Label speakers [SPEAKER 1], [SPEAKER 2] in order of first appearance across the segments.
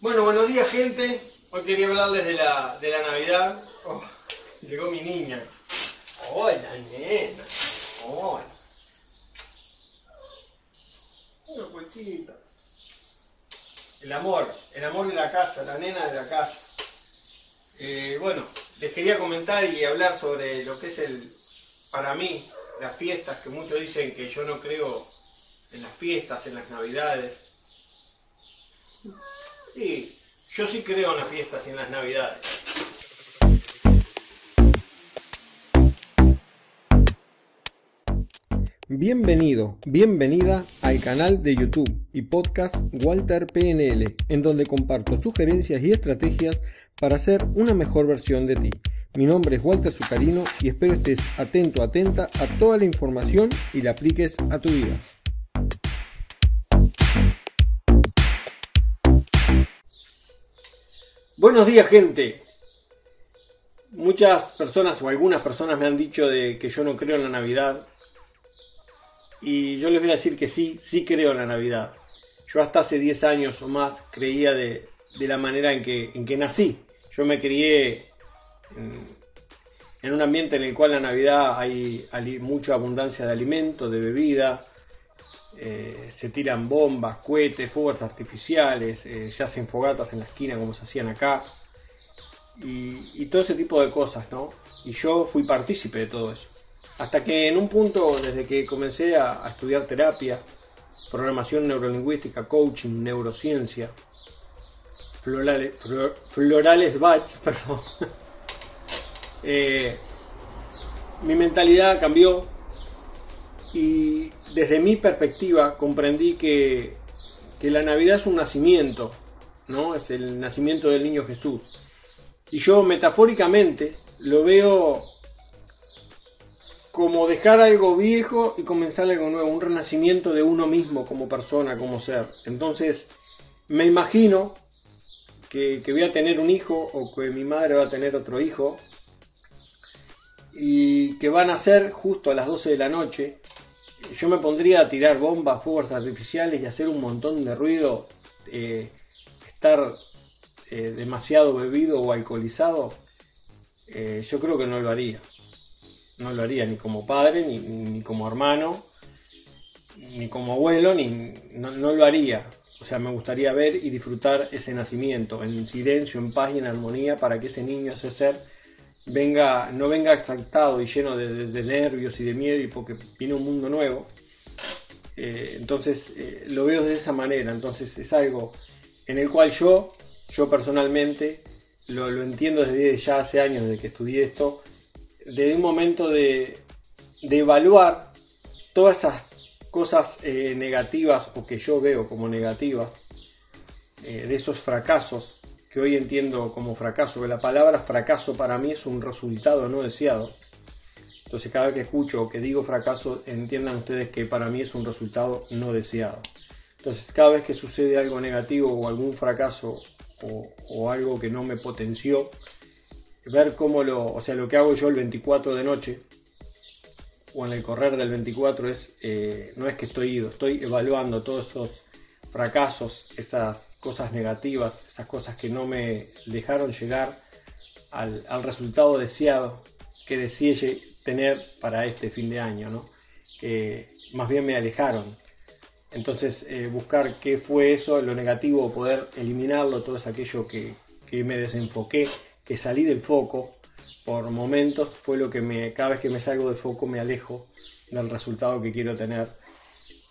[SPEAKER 1] Bueno, buenos días gente. Hoy quería hablarles de la, de la Navidad. Oh, llegó mi niña. Hola, nena. Hola. Una cuechita. El amor, el amor de la casa, la nena de la casa. Eh, bueno, les quería comentar y hablar sobre lo que es el, para mí, las fiestas, que muchos dicen que yo no creo en las fiestas, en las navidades. Sí, yo sí creo en las fiestas y en las navidades.
[SPEAKER 2] Bienvenido, bienvenida al canal de YouTube y podcast Walter PNL, en donde comparto sugerencias y estrategias para ser una mejor versión de ti. Mi nombre es Walter Zucarino y espero estés atento, atenta a toda la información y la apliques a tu vida.
[SPEAKER 1] Buenos días gente. Muchas personas o algunas personas me han dicho de que yo no creo en la Navidad. Y yo les voy a decir que sí, sí creo en la Navidad. Yo hasta hace 10 años o más creía de, la manera en que, en que nací. Yo me crié en, un ambiente en el cual la Navidad hay, mucha abundancia de alimento, de bebida, eh, se tiran bombas, cohetes, fuegos artificiales, eh, se hacen fogatas en la esquina como se hacían acá, y, todo ese tipo de cosas, ¿no? Y yo fui partícipe de todo eso. Hasta que en un punto, desde que comencé a, estudiar terapia, programación neurolingüística, coaching, neurociencia, florales, florales batch, perdón, eh, mi mentalidad cambió y desde mi perspectiva comprendí que, que la Navidad es un nacimiento, ¿no? Es el nacimiento del niño Jesús. Y yo metafóricamente lo veo como dejar algo viejo y comenzar algo nuevo, un renacimiento de uno mismo como persona, como ser. Entonces, me imagino que, que voy a tener un hijo o que mi madre va a tener otro hijo y que van a ser justo a las 12 de la noche, yo me pondría a tirar bombas, fuegos artificiales y hacer un montón de ruido, eh, estar eh, demasiado bebido o alcoholizado, eh, yo creo que no lo haría. No lo haría ni como padre, ni, como hermano, ni como abuelo, ni no, no lo haría. O sea, me gustaría ver y disfrutar ese nacimiento en silencio, en paz y en armonía para que ese niño, ese ser, venga, no venga exaltado y lleno de, nervios y de miedo y porque viene un mundo nuevo. Eh, entonces eh, lo veo de esa manera, entonces es algo en el cual yo, yo personalmente, lo, entiendo desde ya hace años, desde que estudié esto, desde un momento de, de evaluar todas esas cosas eh, negativas o que yo veo como negativas, de esos fracasos que hoy entiendo como fracaso, que la palabra fracaso para mí es un resultado no deseado. Entonces cada vez que escucho o que digo fracaso, entiendan ustedes que para mí es un resultado no deseado. Entonces cada vez que sucede algo negativo o algún fracaso o, algo que no me potenció, ver cómo lo, o sea, lo que hago yo el 24 de noche o en el correr del 24 es, eh, no es que estoy ido, estoy evaluando todos esos fracasos, esas cosas negativas, esas cosas que no me dejaron llegar al, resultado deseado que deseé tener para este fin de año, ¿no? que más bien me alejaron. Entonces eh, buscar qué fue eso, lo negativo, poder eliminarlo, todo es aquello que, que me desenfoqué, que salí del foco por momentos, fue lo que me, cada vez que me salgo del foco me alejo del resultado que quiero tener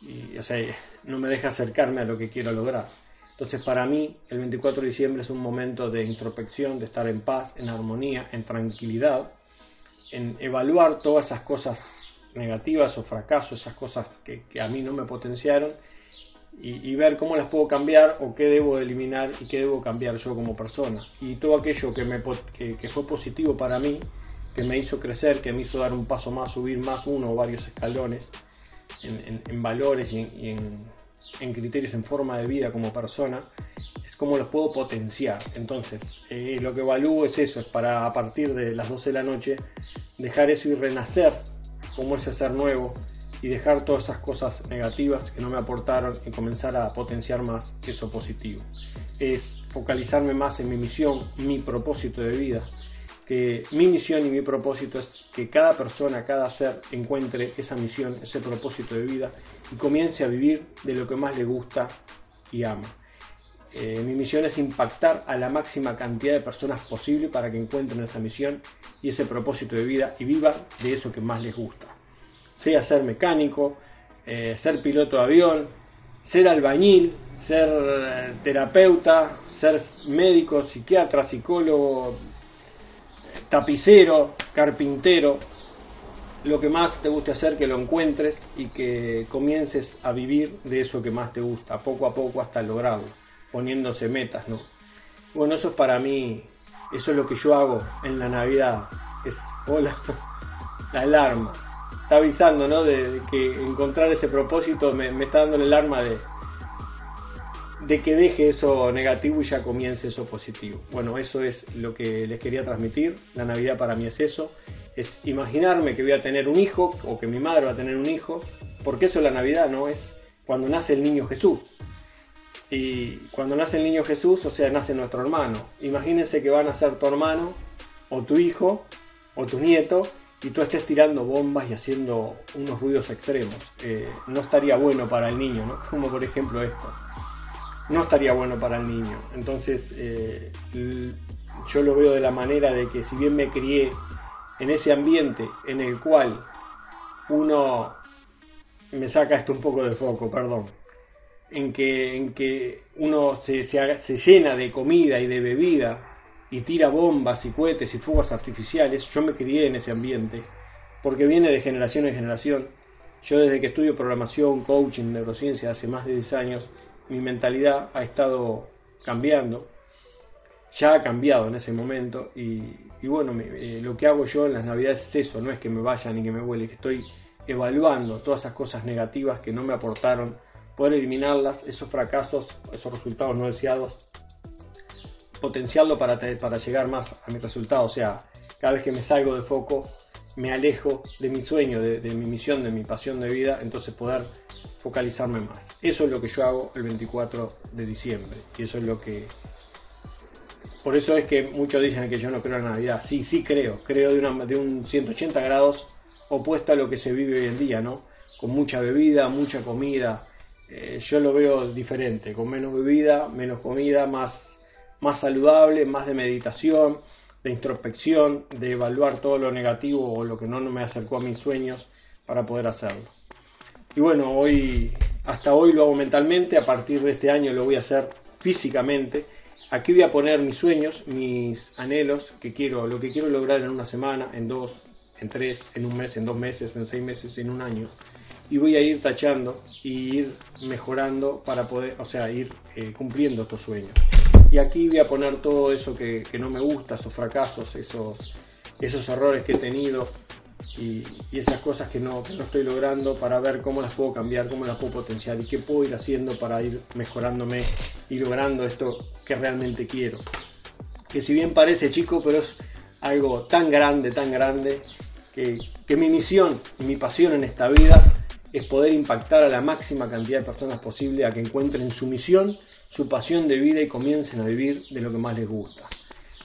[SPEAKER 1] y o sea, no me deja acercarme a lo que quiero lograr. Entonces para mí el 24 de diciembre es un momento de introspección, de estar en paz, en armonía, en tranquilidad, en evaluar todas esas cosas negativas o fracasos, esas cosas que, a mí no me potenciaron y, ver cómo las puedo cambiar o qué debo eliminar y qué debo cambiar yo como persona. Y todo aquello que, me, que, fue positivo para mí, que me hizo crecer, que me hizo dar un paso más, subir más uno o varios escalones en, valores y en en criterios en forma de vida como persona, es cómo los puedo potenciar. Entonces, eh, lo que evalúo es eso, es para a partir de las 12 de la noche dejar eso y renacer como ese ser nuevo y dejar todas esas cosas negativas que no me aportaron y comenzar a potenciar más eso positivo. Es focalizarme más en mi misión, mi propósito de vida, que mi misión y mi propósito es que cada persona, cada ser encuentre esa misión, ese propósito de vida y comience a vivir de lo que más le gusta y ama. Eh, mi misión es impactar a la máxima cantidad de personas posible para que encuentren esa misión y ese propósito de vida y vivan de eso que más les gusta. Sea ser mecánico, eh, ser piloto de avión, ser albañil, ser eh, terapeuta, ser médico, psiquiatra, psicólogo, tapicero, carpintero, lo que más te guste hacer, que lo encuentres y que comiences a vivir de eso que más te gusta, poco a poco hasta lograrlo poniéndose metas, ¿no? Bueno, eso es para mí, eso es lo que yo hago en la Navidad. Es, hola, la alarma. Está avisando, ¿no? De, que encontrar ese propósito me, está dando el alarma de, de que deje eso negativo y ya comience eso positivo. Bueno, eso es lo que les quería transmitir. La Navidad para mí es eso. Es imaginarme que voy a tener un hijo o que mi madre va a tener un hijo. Porque eso es la Navidad, ¿no? Es cuando nace el niño Jesús. Y cuando nace el niño Jesús, o sea, nace nuestro hermano. Imagínense que van a ser tu hermano, o tu hijo, o tu nieto, y tú estés tirando bombas y haciendo unos ruidos extremos. Eh, no estaría bueno para el niño, ¿no? Como por ejemplo esto. No estaría bueno para el niño. Entonces, eh, yo lo veo de la manera de que si bien me crié en ese ambiente en el cual uno me saca esto un poco de foco, perdón en que, en que uno se, se, llena de comida y de bebida y tira bombas y cohetes y fugas artificiales, yo me crié en ese ambiente, porque viene de generación en generación. Yo desde que estudio programación, coaching, neurociencia hace más de 10 años, mi mentalidad ha estado cambiando, ya ha cambiado en ese momento y, bueno, eh, lo que hago yo en las navidades es eso, no es que me vaya ni que me vuele, que estoy evaluando todas esas cosas negativas que no me aportaron poder eliminarlas, esos fracasos, esos resultados no deseados, potenciarlo para, para llegar más a mi resultado. O sea, cada vez que me salgo de foco, me alejo de mi sueño, de, mi misión, de mi pasión de vida, entonces poder focalizarme más. Eso es lo que yo hago el 24 de diciembre. Y eso es lo que... Por eso es que muchos dicen que yo no creo en Navidad. Sí, sí creo. Creo de, una, de un 180 grados opuesto a lo que se vive hoy en día, ¿no? Con mucha bebida, mucha comida, eh, yo lo veo diferente, con menos bebida, menos comida, más, más saludable, más de meditación, de introspección, de evaluar todo lo negativo o lo que no me acercó a mis sueños para poder hacerlo. Y bueno, hoy, hasta hoy lo hago mentalmente, a partir de este año lo voy a hacer físicamente. Aquí voy a poner mis sueños, mis anhelos, que quiero, lo que quiero lograr en una semana, en dos, en tres, en un mes, en dos meses, en seis meses, en un año y voy a ir tachando y ir mejorando para poder, o sea, ir eh, cumpliendo estos sueños. Y aquí voy a poner todo eso que, no me gusta, esos fracasos, esos, esos errores que he tenido y, esas cosas que no, que no estoy logrando para ver cómo las puedo cambiar, cómo las puedo potenciar y qué puedo ir haciendo para ir mejorándome y logrando esto que realmente quiero. Que si bien parece chico, pero es algo tan grande, tan grande, que, que mi misión y mi pasión en esta vida es poder impactar a la máxima cantidad de personas posible a que encuentren su misión, su pasión de vida y comiencen a vivir de lo que más les gusta.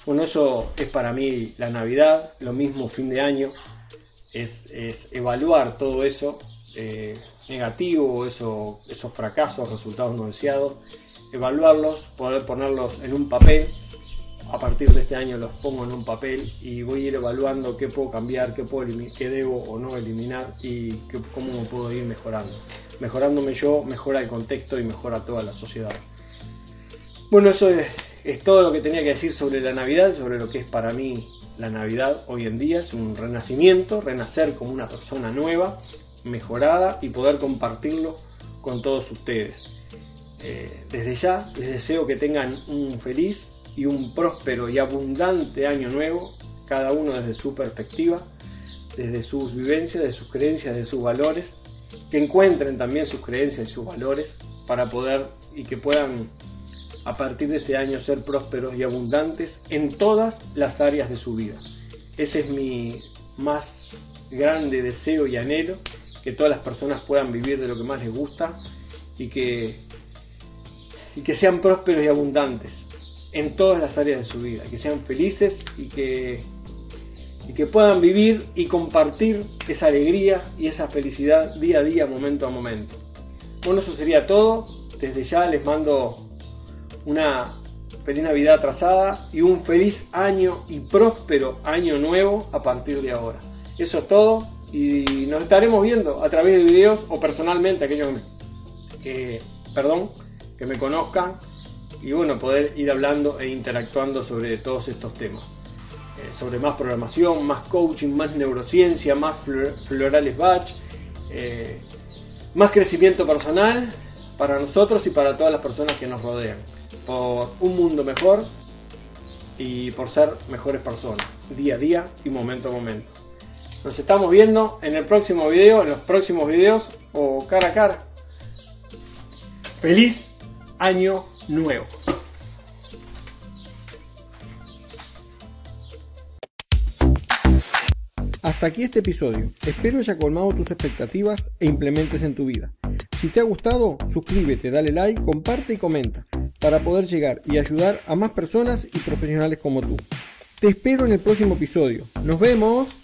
[SPEAKER 1] Bueno, eso es para mí la Navidad, lo mismo fin de año, es, evaluar todo eso eh, negativo, eso, esos fracasos, resultados no deseados, evaluarlos, poder ponerlos en un papel a partir de este año los pongo en un papel y voy a ir evaluando qué puedo cambiar, qué, puedo qué debo o no eliminar y cómo me puedo ir mejorando. Mejorándome yo, mejora el contexto y mejora toda la sociedad. Bueno, eso es, todo lo que tenía que decir sobre la Navidad, sobre lo que es para mí la Navidad hoy en día. Es un renacimiento, renacer como una persona nueva, mejorada y poder compartirlo con todos ustedes. Eh, desde ya les deseo que tengan un feliz y un próspero y abundante año nuevo, cada uno desde su perspectiva, desde sus vivencias, de sus creencias, de sus valores, que encuentren también sus creencias y sus valores para poder y que puedan a partir de este año ser prósperos y abundantes en todas las áreas de su vida. Ese es mi más grande deseo y anhelo, que todas las personas puedan vivir de lo que más les gusta y que, y que sean prósperos y abundantes en todas las áreas de su vida, que sean felices y que, y que puedan vivir y compartir esa alegría y esa felicidad día a día, momento a momento. Bueno, eso sería todo. Desde ya les mando una feliz Navidad atrasada y un feliz año y próspero año nuevo a partir de ahora. Eso es todo y nos estaremos viendo a través de videos o personalmente aquellos que, perdón, que me conozcan y bueno, poder ir hablando e interactuando sobre todos estos temas. Eh, sobre más programación, más coaching, más neurociencia, más florales batch, eh, más crecimiento personal para nosotros y para todas las personas que nos rodean. Por un mundo mejor y por ser mejores personas, día a día y momento a momento. Nos estamos viendo en el próximo video, en los próximos videos o cara a cara. Feliz año nuevo.
[SPEAKER 2] Hasta aquí este episodio. Espero haya colmado tus expectativas e implementes en tu vida. Si te ha gustado, suscríbete, dale like, comparte y comenta para poder llegar y ayudar a más personas y profesionales como tú. Te espero en el próximo episodio. Nos vemos.